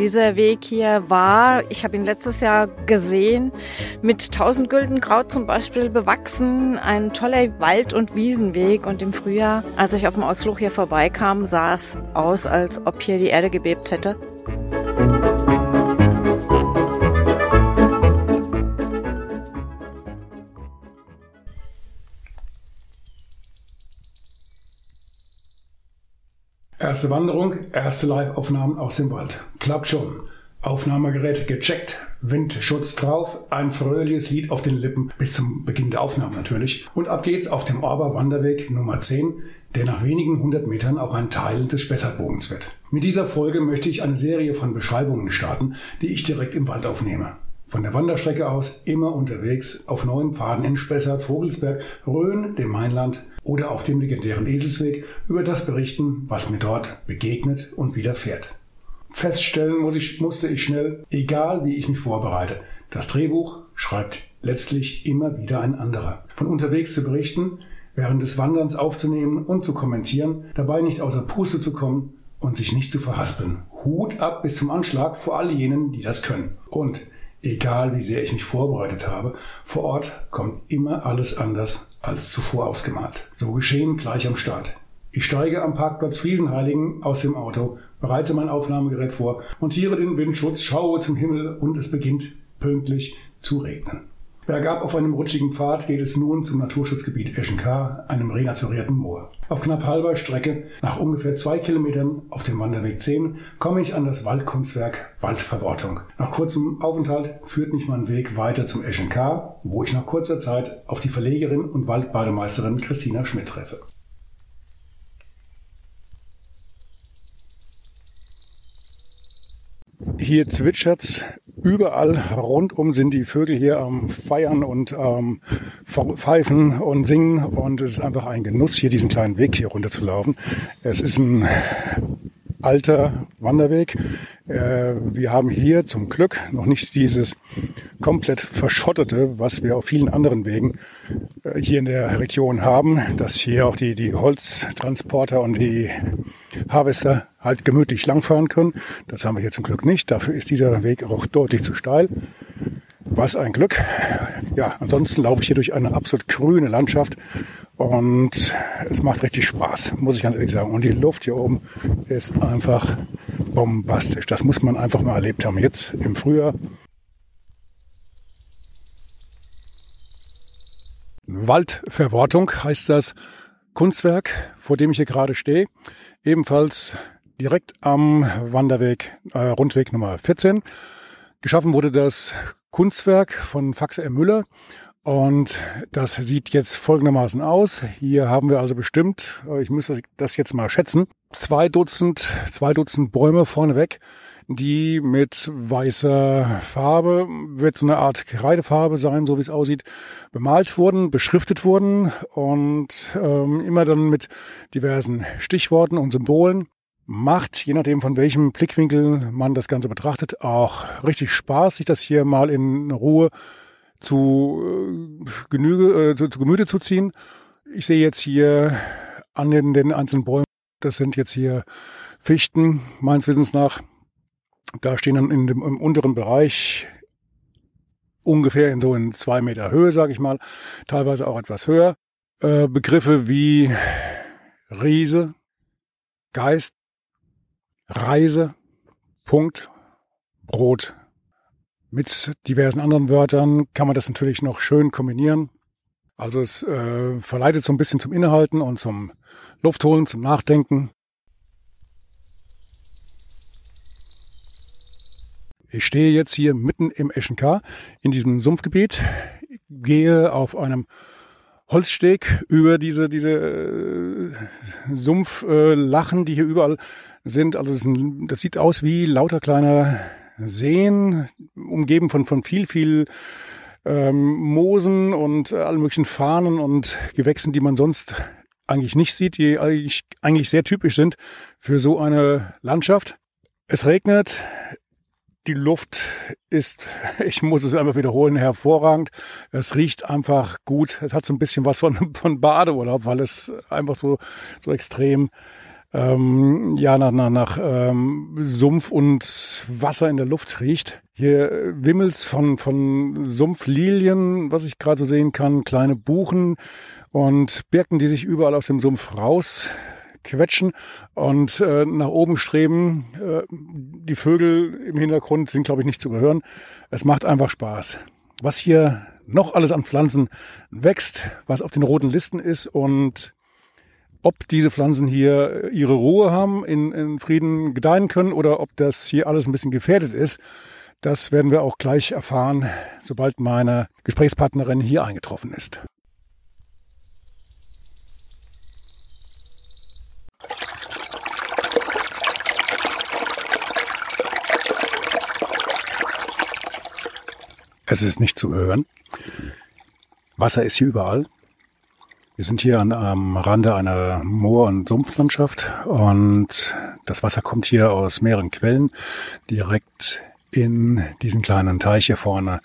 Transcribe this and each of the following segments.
Dieser Weg hier war, ich habe ihn letztes Jahr gesehen, mit Tausendgüldenkraut zum Beispiel bewachsen, ein toller Wald- und Wiesenweg. Und im Frühjahr, als ich auf dem Ausflug hier vorbeikam, sah es aus, als ob hier die Erde gebebt hätte. Erste Wanderung, erste Live-Aufnahmen aus dem Wald. Klappt schon. Aufnahmegerät gecheckt, Windschutz drauf, ein fröhliches Lied auf den Lippen, bis zum Beginn der Aufnahme natürlich. Und ab geht's auf dem Orber Wanderweg Nummer 10, der nach wenigen hundert Metern auch ein Teil des Spessartbogens wird. Mit dieser Folge möchte ich eine Serie von Beschreibungen starten, die ich direkt im Wald aufnehme. Von der Wanderstrecke aus immer unterwegs auf neuen Pfaden in Spessart, Vogelsberg, Rhön, dem Mainland oder auf dem legendären Eselsweg über das berichten, was mir dort begegnet und widerfährt. Feststellen muss ich, musste ich schnell, egal wie ich mich vorbereite. Das Drehbuch schreibt letztlich immer wieder ein anderer. Von unterwegs zu berichten, während des Wanderns aufzunehmen und zu kommentieren, dabei nicht außer Puste zu kommen und sich nicht zu verhaspeln. Hut ab bis zum Anschlag vor all jenen, die das können. Und egal wie sehr ich mich vorbereitet habe, vor Ort kommt immer alles anders als zuvor ausgemalt. So geschehen gleich am Start. Ich steige am Parkplatz Friesenheiligen aus dem Auto, bereite mein Aufnahmegerät vor, montiere den Windschutz, schaue zum Himmel und es beginnt pünktlich zu regnen. Bergab auf einem rutschigen Pfad geht es nun zum Naturschutzgebiet Eschenkar, einem renaturierten Moor. Auf knapp halber Strecke, nach ungefähr zwei Kilometern auf dem Wanderweg 10, komme ich an das Waldkunstwerk Waldverwortung. Nach kurzem Aufenthalt führt mich mein Weg weiter zum Eschenkar, wo ich nach kurzer Zeit auf die Verlegerin und Waldbademeisterin Christina Schmidt treffe. Hier zwitschert's überall rundum sind die Vögel hier am Feiern und ähm, Pfeifen und Singen und es ist einfach ein Genuss, hier diesen kleinen Weg hier runter zu laufen. Es ist ein alter Wanderweg. Äh, wir haben hier zum Glück noch nicht dieses komplett verschottete, was wir auf vielen anderen Wegen äh, hier in der Region haben, dass hier auch die, die Holztransporter und die Harvester halt gemütlich langfahren können. Das haben wir hier zum Glück nicht. Dafür ist dieser Weg auch deutlich zu steil. Was ein Glück. Ja, ansonsten laufe ich hier durch eine absolut grüne Landschaft und es macht richtig Spaß, muss ich ganz ehrlich sagen. Und die Luft hier oben ist einfach bombastisch. Das muss man einfach mal erlebt haben. Jetzt im Frühjahr. Waldverwortung heißt das Kunstwerk, vor dem ich hier gerade stehe. Ebenfalls direkt am Wanderweg, äh, Rundweg Nummer 14. Geschaffen wurde das Kunstwerk von Fax R. Müller und das sieht jetzt folgendermaßen aus. Hier haben wir also bestimmt, äh, ich müsste das jetzt mal schätzen, zwei Dutzend, zwei Dutzend Bäume vorneweg, die mit weißer Farbe, wird so eine Art Kreidefarbe sein, so wie es aussieht, bemalt wurden, beschriftet wurden und ähm, immer dann mit diversen Stichworten und Symbolen macht, je nachdem von welchem Blickwinkel man das Ganze betrachtet, auch richtig Spaß, sich das hier mal in Ruhe zu äh, Genüge, äh, zu, zu Gemüte zu ziehen. Ich sehe jetzt hier an den, den einzelnen Bäumen, das sind jetzt hier Fichten, meines Wissens nach. Da stehen dann in dem, im unteren Bereich ungefähr in so in zwei Meter Höhe, sage ich mal, teilweise auch etwas höher. Äh, Begriffe wie Riese, Geist, Reise, Punkt, Brot. Mit diversen anderen Wörtern kann man das natürlich noch schön kombinieren. Also es äh, verleitet so ein bisschen zum Innehalten und zum Luftholen, zum Nachdenken. Ich stehe jetzt hier mitten im Eschenkar in diesem Sumpfgebiet, gehe auf einem Holzsteg über diese, diese äh, Sumpflachen, äh, die hier überall sind. Also das, ein, das sieht aus wie lauter kleiner Seen, umgeben von, von viel, viel ähm, Moosen und äh, allen möglichen Fahnen und Gewächsen, die man sonst eigentlich nicht sieht, die eigentlich, eigentlich sehr typisch sind für so eine Landschaft. Es regnet, die Luft ist, ich muss es einfach wiederholen, hervorragend. Es riecht einfach gut. Es hat so ein bisschen was von, von Badeurlaub, weil es einfach so, so extrem ähm, ja, nach, nach, nach ähm, Sumpf und Wasser in der Luft riecht. Hier wimmelt's von, von Sumpflilien, was ich gerade so sehen kann, kleine Buchen und Birken, die sich überall aus dem Sumpf raus quetschen und äh, nach oben streben. Äh, die Vögel im Hintergrund sind, glaube ich, nicht zu überhören. Es macht einfach Spaß. Was hier noch alles an Pflanzen wächst, was auf den roten Listen ist und ob diese Pflanzen hier ihre Ruhe haben, in, in Frieden gedeihen können oder ob das hier alles ein bisschen gefährdet ist, das werden wir auch gleich erfahren, sobald meine Gesprächspartnerin hier eingetroffen ist. Es ist nicht zu hören. Wasser ist hier überall. Wir sind hier an, am Rande einer Moor- und Sumpflandschaft und das Wasser kommt hier aus mehreren Quellen direkt in diesen kleinen Teich hier vorne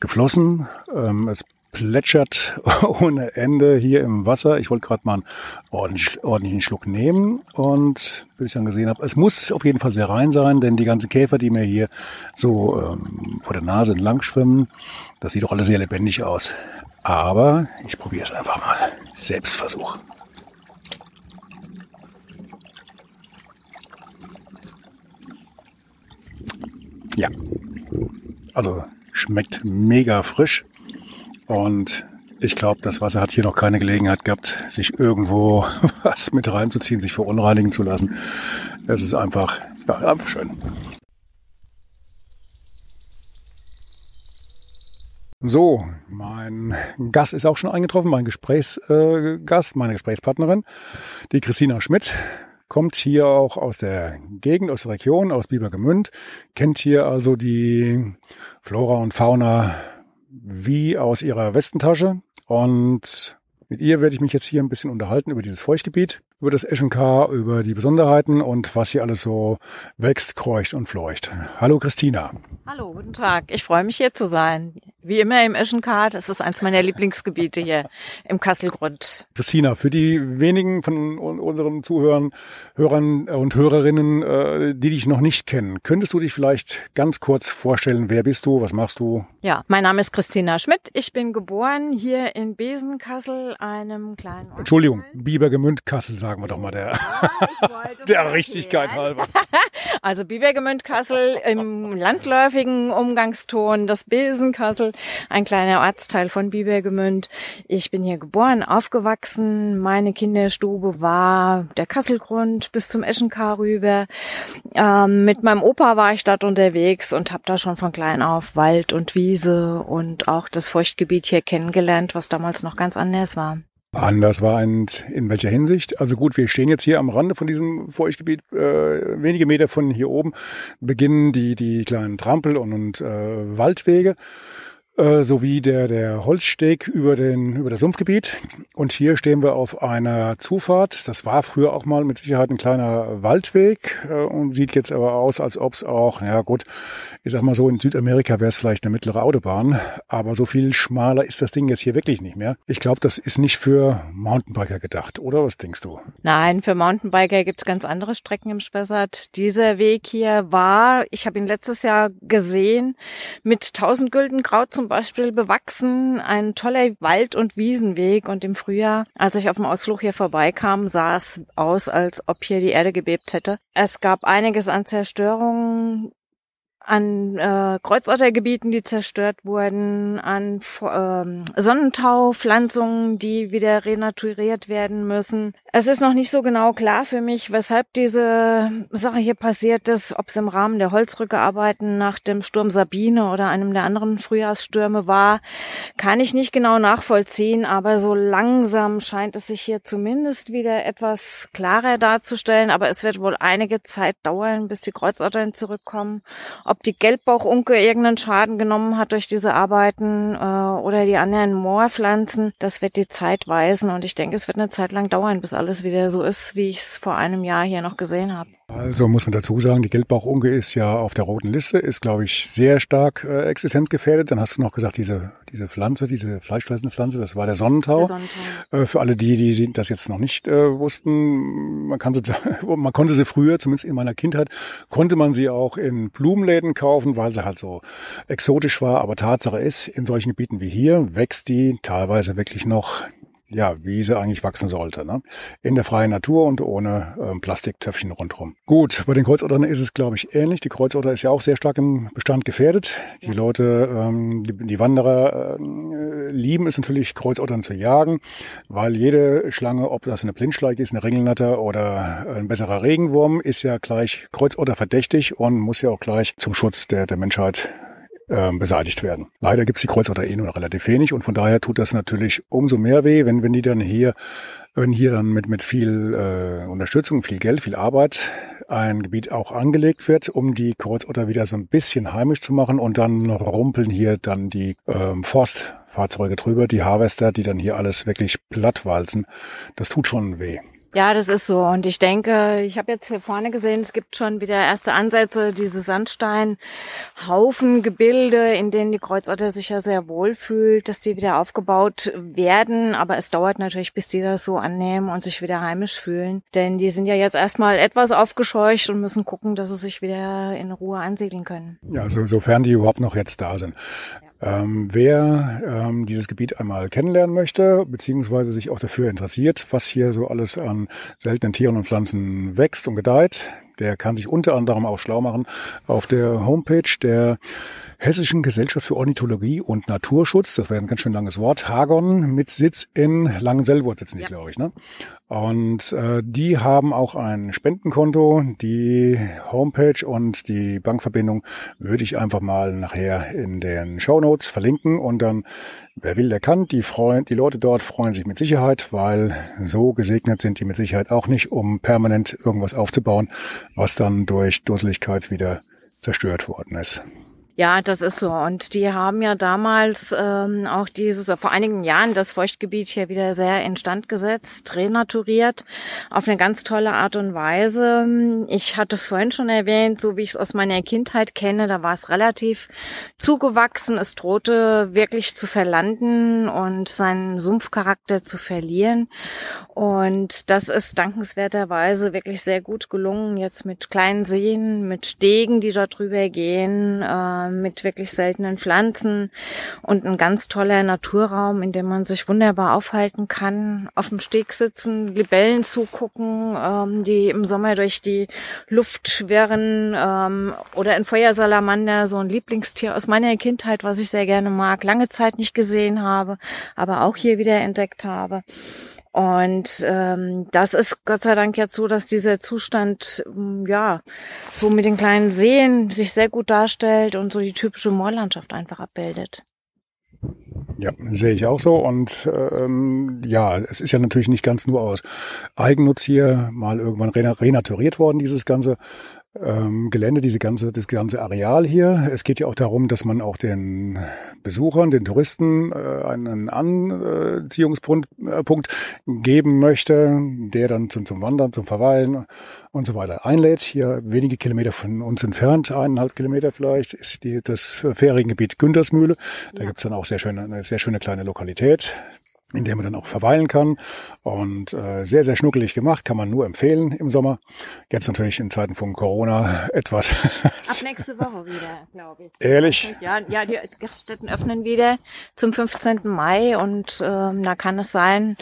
geflossen. Ähm, es plätschert ohne Ende hier im Wasser. Ich wollte gerade mal einen ordentlich, ordentlichen Schluck nehmen und bis ich dann gesehen habe, es muss auf jeden Fall sehr rein sein, denn die ganzen Käfer, die mir hier so ähm, vor der Nase entlang schwimmen, das sieht doch alles sehr lebendig aus. Aber ich probiere es einfach mal. Selbstversuch. Ja, also schmeckt mega frisch und ich glaube, das Wasser hat hier noch keine Gelegenheit gehabt, sich irgendwo was mit reinzuziehen, sich verunreinigen zu lassen. Es ist einfach, ja, einfach schön. So, mein Gast ist auch schon eingetroffen, mein Gesprächsgast, äh, meine Gesprächspartnerin, die Christina Schmidt, kommt hier auch aus der Gegend, aus der Region, aus Biebergemünd, kennt hier also die Flora und Fauna wie aus ihrer Westentasche und mit ihr werde ich mich jetzt hier ein bisschen unterhalten über dieses Feuchtgebiet, über das Eschenkar, über die Besonderheiten und was hier alles so wächst, kreucht und fleucht. Hallo Christina. Hallo, guten Tag. Ich freue mich hier zu sein. Wie immer im Eschenkar, das ist eins meiner Lieblingsgebiete hier im Kasselgrund. Christina, für die wenigen von unseren Zuhörern Hörern und Hörerinnen, äh, die dich noch nicht kennen, könntest du dich vielleicht ganz kurz vorstellen, wer bist du, was machst du? Ja, mein Name ist Christina Schmidt. Ich bin geboren hier in Besenkassel, einem kleinen Ort. Entschuldigung, Bibergemünd Kassel, sagen wir doch mal der, der Richtigkeit halber. Also Bibergemünd Kassel im landläufigen Umgangston, das Besenkassel, ein kleiner Ortsteil von Bibergemünd. Ich bin hier geboren, aufgewachsen. Meine Kinderstube war der Kasselgrund bis zum Eschenkar rüber. Ähm, mit meinem Opa war ich dort unterwegs und habe da schon von klein auf Wald und Wiese und auch das Feuchtgebiet hier kennengelernt, was damals noch ganz anders war. Anders war in, in welcher Hinsicht? Also gut, wir stehen jetzt hier am Rande von diesem Feuchtgebiet, äh, wenige Meter von hier oben beginnen die, die kleinen Trampel- und, und äh, Waldwege äh, sowie der, der Holzsteg über, den, über das Sumpfgebiet. Und hier stehen wir auf einer Zufahrt. Das war früher auch mal mit Sicherheit ein kleiner Waldweg äh, und sieht jetzt aber aus, als ob es auch, ja gut, ich sag mal so, in Südamerika wäre es vielleicht eine mittlere Autobahn, aber so viel schmaler ist das Ding jetzt hier wirklich nicht mehr. Ich glaube, das ist nicht für Mountainbiker gedacht, oder was denkst du? Nein, für Mountainbiker gibt es ganz andere Strecken im Spessart. Dieser Weg hier war, ich habe ihn letztes Jahr gesehen, mit 1000 Gülden Kraut zum Beispiel bewachsen, ein toller Wald- und Wiesenweg. Und im Frühjahr, als ich auf dem Ausflug hier vorbeikam, sah es aus, als ob hier die Erde gebebt hätte. Es gab einiges an Zerstörungen, an äh, Kreuzottergebieten, die zerstört wurden, an ähm, Sonnentaupflanzungen, die wieder renaturiert werden müssen. Es ist noch nicht so genau klar für mich, weshalb diese Sache hier passiert ist, ob es im Rahmen der Holzrückearbeiten nach dem Sturm Sabine oder einem der anderen Frühjahrsstürme war, kann ich nicht genau nachvollziehen, aber so langsam scheint es sich hier zumindest wieder etwas klarer darzustellen, aber es wird wohl einige Zeit dauern, bis die Kreuzottern zurückkommen. Ob die Gelbbauchunke irgendeinen Schaden genommen hat durch diese Arbeiten äh, oder die anderen Moorpflanzen, das wird die Zeit weisen und ich denke, es wird eine Zeit lang dauern, bis alles wieder so ist, wie ich es vor einem Jahr hier noch gesehen habe. Also muss man dazu sagen, die Gelbbauchunke ist ja auf der roten Liste, ist glaube ich sehr stark äh, existenzgefährdet. Dann hast du noch gesagt, diese, diese Pflanze, diese fleischfressende Pflanze, das war der Sonnentau. Der Sonnentau. Äh, für alle die, die das jetzt noch nicht äh, wussten, man, kann sie, man konnte sie früher, zumindest in meiner Kindheit, konnte man sie auch in Blumenläden kaufen, weil sie halt so exotisch war. Aber Tatsache ist, in solchen Gebieten wie hier wächst die teilweise wirklich noch ja, wie sie eigentlich wachsen sollte. Ne? In der freien Natur und ohne ähm, Plastiktöpfchen rundherum. Gut, bei den Kreuzottern ist es, glaube ich, ähnlich. Die Kreuzotter ist ja auch sehr stark im Bestand gefährdet. Die ja. Leute, ähm, die, die Wanderer äh, lieben es natürlich, Kreuzottern zu jagen, weil jede Schlange, ob das eine Blindschleik ist, eine Ringelnatter oder ein besserer Regenwurm, ist ja gleich Kreuzotter verdächtig und muss ja auch gleich zum Schutz der, der Menschheit ähm, beseitigt werden. Leider gibt's die Kreuzotter eh nur relativ wenig und von daher tut das natürlich umso mehr weh, wenn, wenn die dann hier, wenn hier dann mit, mit viel äh, Unterstützung, viel Geld, viel Arbeit ein Gebiet auch angelegt wird, um die Kreuzotter wieder so ein bisschen heimisch zu machen und dann rumpeln hier dann die ähm, Forstfahrzeuge drüber, die Harvester, die dann hier alles wirklich plattwalzen. Das tut schon weh. Ja, das ist so. Und ich denke, ich habe jetzt hier vorne gesehen, es gibt schon wieder erste Ansätze, diese Sandsteinhaufengebilde, in denen die Kreuzotter sich ja sehr wohl fühlt, dass die wieder aufgebaut werden. Aber es dauert natürlich, bis die das so annehmen und sich wieder heimisch fühlen. Denn die sind ja jetzt erstmal etwas aufgescheucht und müssen gucken, dass sie sich wieder in Ruhe ansiedeln können. Ja, also sofern die überhaupt noch jetzt da sind. Ja. Ähm, wer ähm, dieses Gebiet einmal kennenlernen möchte, beziehungsweise sich auch dafür interessiert, was hier so alles an seltenen Tieren und Pflanzen wächst und gedeiht. Der kann sich unter anderem auch schlau machen auf der Homepage der Hessischen Gesellschaft für Ornithologie und Naturschutz. Das wäre ein ganz schön langes Wort. Hagon mit Sitz in Langenselbourg sitzen die, ja. glaube ich. Ne? Und äh, die haben auch ein Spendenkonto. Die Homepage und die Bankverbindung würde ich einfach mal nachher in den Show Notes verlinken. Und dann, wer will, der kann. Die, freuen, die Leute dort freuen sich mit Sicherheit, weil so gesegnet sind die mit Sicherheit auch nicht, um permanent irgendwas aufzubauen, was dann durch Dusseligkeit wieder zerstört worden ist. Ja, das ist so. Und die haben ja damals ähm, auch dieses, vor einigen Jahren das Feuchtgebiet hier wieder sehr instand gesetzt, renaturiert, auf eine ganz tolle Art und Weise. Ich hatte es vorhin schon erwähnt, so wie ich es aus meiner Kindheit kenne, da war es relativ zugewachsen. Es drohte wirklich zu verlanden und seinen Sumpfcharakter zu verlieren. Und das ist dankenswerterweise wirklich sehr gut gelungen, jetzt mit kleinen Seen, mit Stegen, die dort drüber gehen. Äh, mit wirklich seltenen Pflanzen und ein ganz toller Naturraum, in dem man sich wunderbar aufhalten kann, auf dem Steg sitzen, Libellen zugucken, ähm, die im Sommer durch die Luft schwirren ähm, oder ein Feuersalamander, so ein Lieblingstier aus meiner Kindheit, was ich sehr gerne mag, lange Zeit nicht gesehen habe, aber auch hier wieder entdeckt habe. Und ähm, das ist Gott sei Dank jetzt so, dass dieser Zustand mm, ja so mit den kleinen Seen sich sehr gut darstellt und so die typische Moorlandschaft einfach abbildet. Ja, sehe ich auch so. Und ähm, ja, es ist ja natürlich nicht ganz nur aus Eigennutz hier mal irgendwann renaturiert worden, dieses ganze ähm, Gelände, diese ganze, das ganze Areal hier. Es geht ja auch darum, dass man auch den Besuchern, den Touristen äh, einen Anziehungspunkt äh, Punkt geben möchte, der dann zum, zum Wandern, zum Verweilen und so weiter einlädt. Hier wenige Kilometer von uns entfernt, eineinhalb Kilometer vielleicht, ist die, das Feriengebiet Güntersmühle. Da ja. gibt's dann auch sehr schöne, eine sehr schöne kleine Lokalität in der man dann auch verweilen kann. Und äh, sehr, sehr schnuckelig gemacht, kann man nur empfehlen im Sommer. Jetzt natürlich in Zeiten von Corona etwas. Ab nächste Woche wieder, glaube ich. Ehrlich? Ja, ja, die Gaststätten öffnen wieder zum 15. Mai und ähm, da kann es sein,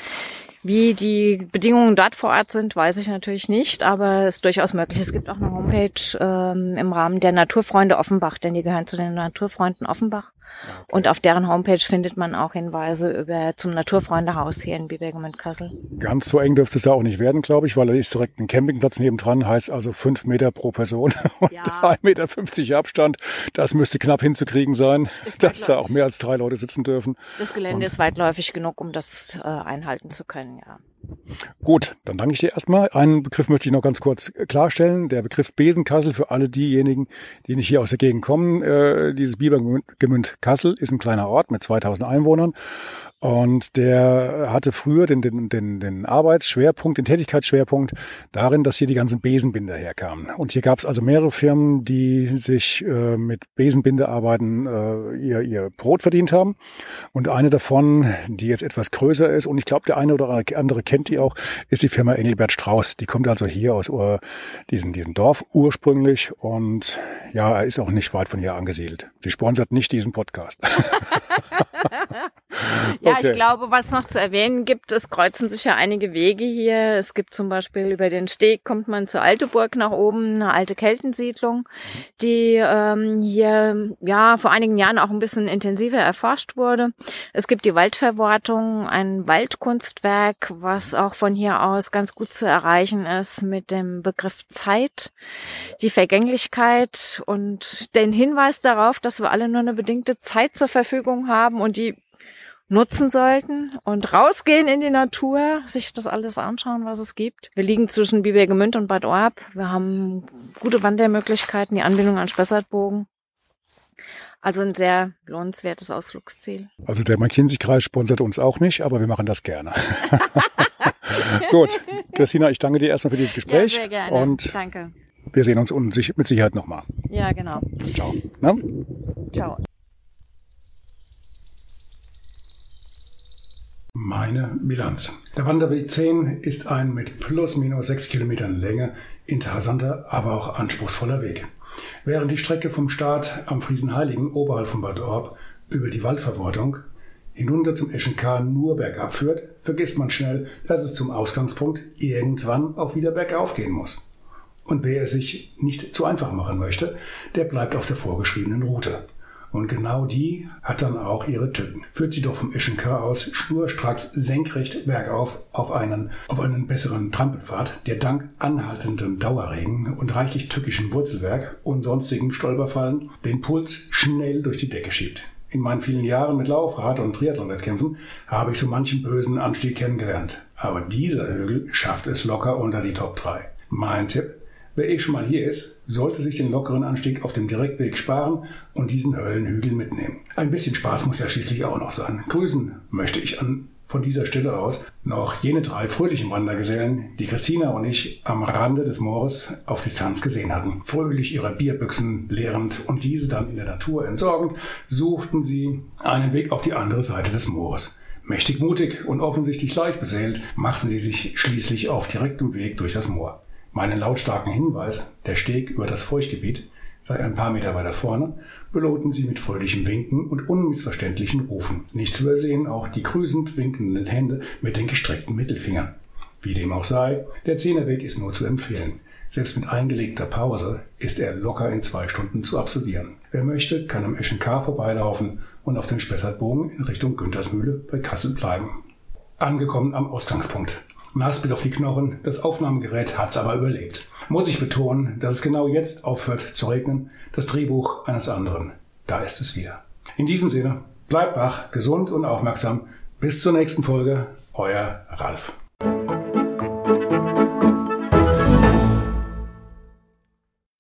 Wie die Bedingungen dort vor Ort sind, weiß ich natürlich nicht, aber es ist durchaus möglich. Es gibt auch eine Homepage ähm, im Rahmen der Naturfreunde Offenbach, denn die gehören zu den Naturfreunden Offenbach. Okay. Und auf deren Homepage findet man auch Hinweise über zum Naturfreundehaus hier in Bibergem und Kassel. Ganz so eng dürfte es da auch nicht werden, glaube ich, weil da ist direkt ein Campingplatz nebendran, heißt also fünf Meter pro Person und ja. 1,50 Meter Abstand. Das müsste knapp hinzukriegen sein, dass da auch mehr als drei Leute sitzen dürfen. Das Gelände und ist weitläufig genug, um das äh, einhalten zu können, ja. Gut, dann danke ich dir erstmal. Einen Begriff möchte ich noch ganz kurz klarstellen. Der Begriff Besenkassel für alle diejenigen, die nicht hier aus der Gegend kommen. Äh, dieses Bibergemünd Kassel ist ein kleiner Ort mit 2000 Einwohnern und der hatte früher den, den, den, den Arbeitsschwerpunkt, den Tätigkeitsschwerpunkt darin, dass hier die ganzen Besenbinder herkamen. Und hier gab es also mehrere Firmen, die sich äh, mit Besenbindearbeiten äh, ihr, ihr Brot verdient haben. Und eine davon, die jetzt etwas größer ist, und ich glaube, der eine oder andere kennt die auch, ist die Firma Engelbert Strauß. Die kommt also hier aus uh, diesem, diesem Dorf ursprünglich. Und ja, er ist auch nicht weit von hier angesiedelt. Sie sponsert nicht diesen Podcast. ja, okay. ich glaube, was noch zu erwähnen gibt, es kreuzen sich ja einige Wege hier. Es gibt zum Beispiel über den Steg kommt man zur Alteburg nach oben, eine alte Keltensiedlung, die ähm, hier ja vor einigen Jahren auch ein bisschen intensiver erforscht wurde. Es gibt die Waldverwortung, ein Waldkunstwerk, was auch von hier aus ganz gut zu erreichen ist mit dem Begriff Zeit, die Vergänglichkeit und den Hinweis darauf, dass wir alle nur eine bedingte Zeit zur Verfügung haben und die nutzen sollten und rausgehen in die Natur, sich das alles anschauen, was es gibt. Wir liegen zwischen Bibergemünd und Bad Orb. Wir haben gute Wandermöglichkeiten, die Anbindung an Spessartbogen. Also ein sehr lohnenswertes Ausflugsziel. Also der McKinsey-Kreis sponsert uns auch nicht, aber wir machen das gerne. Gut, Christina, ich danke dir erstmal für dieses Gespräch. Ja, sehr gerne. Und danke. Wir sehen uns mit Sicherheit nochmal. Ja, genau. Ciao. Na? Ciao. Meine Bilanz. Der Wanderweg 10 ist ein mit plus minus 6 Kilometern Länge interessanter, aber auch anspruchsvoller Weg. Während die Strecke vom Start am Friesenheiligen oberhalb von Bad Orb über die Waldverwortung hinunter zum Eschenkar nur bergab führt, vergisst man schnell, dass es zum Ausgangspunkt irgendwann auch wieder bergauf gehen muss. Und wer es sich nicht zu einfach machen möchte, der bleibt auf der vorgeschriebenen Route. Und genau die hat dann auch ihre Tücken. Führt sie doch vom Ischenkar aus schnurstracks senkrecht bergauf auf einen, auf einen besseren Trampelpfad, der dank anhaltendem Dauerregen und reichlich tückischem Wurzelwerk und sonstigen Stolperfallen den Puls schnell durch die Decke schiebt. In meinen vielen Jahren mit Laufrad und Triathlon-Wettkämpfen habe ich so manchen bösen Anstieg kennengelernt. Aber dieser Hügel schafft es locker unter die Top 3. Mein Tipp, Wer eh schon mal hier ist, sollte sich den lockeren Anstieg auf dem Direktweg sparen und diesen Höllenhügel mitnehmen. Ein bisschen Spaß muss ja schließlich auch noch sein. Grüßen möchte ich an von dieser Stelle aus noch jene drei fröhlichen Wandergesellen, die Christina und ich am Rande des Moores auf Distanz gesehen hatten. Fröhlich ihre Bierbüchsen leerend und diese dann in der Natur entsorgend, suchten sie einen Weg auf die andere Seite des Moores. Mächtig mutig und offensichtlich leicht beseelt machten sie sich schließlich auf direktem Weg durch das Moor. Meinen lautstarken Hinweis, der Steg über das Feuchtgebiet sei ein paar Meter weiter vorne, belohnten sie mit fröhlichem Winken und unmissverständlichen Rufen. Nicht zu übersehen auch die grüßend winkenden Hände mit den gestreckten Mittelfingern. Wie dem auch sei, der Zehnerweg ist nur zu empfehlen. Selbst mit eingelegter Pause ist er locker in zwei Stunden zu absolvieren. Wer möchte, kann am Eschenkar vorbeilaufen und auf den Spessartbogen in Richtung Güntersmühle bei Kassel bleiben. Angekommen am Ausgangspunkt. Nass bis auf die Knochen, das Aufnahmegerät hat's aber überlebt. Muss ich betonen, dass es genau jetzt aufhört zu regnen, das Drehbuch eines anderen. Da ist es wieder. In diesem Sinne, bleibt wach, gesund und aufmerksam. Bis zur nächsten Folge, euer Ralf.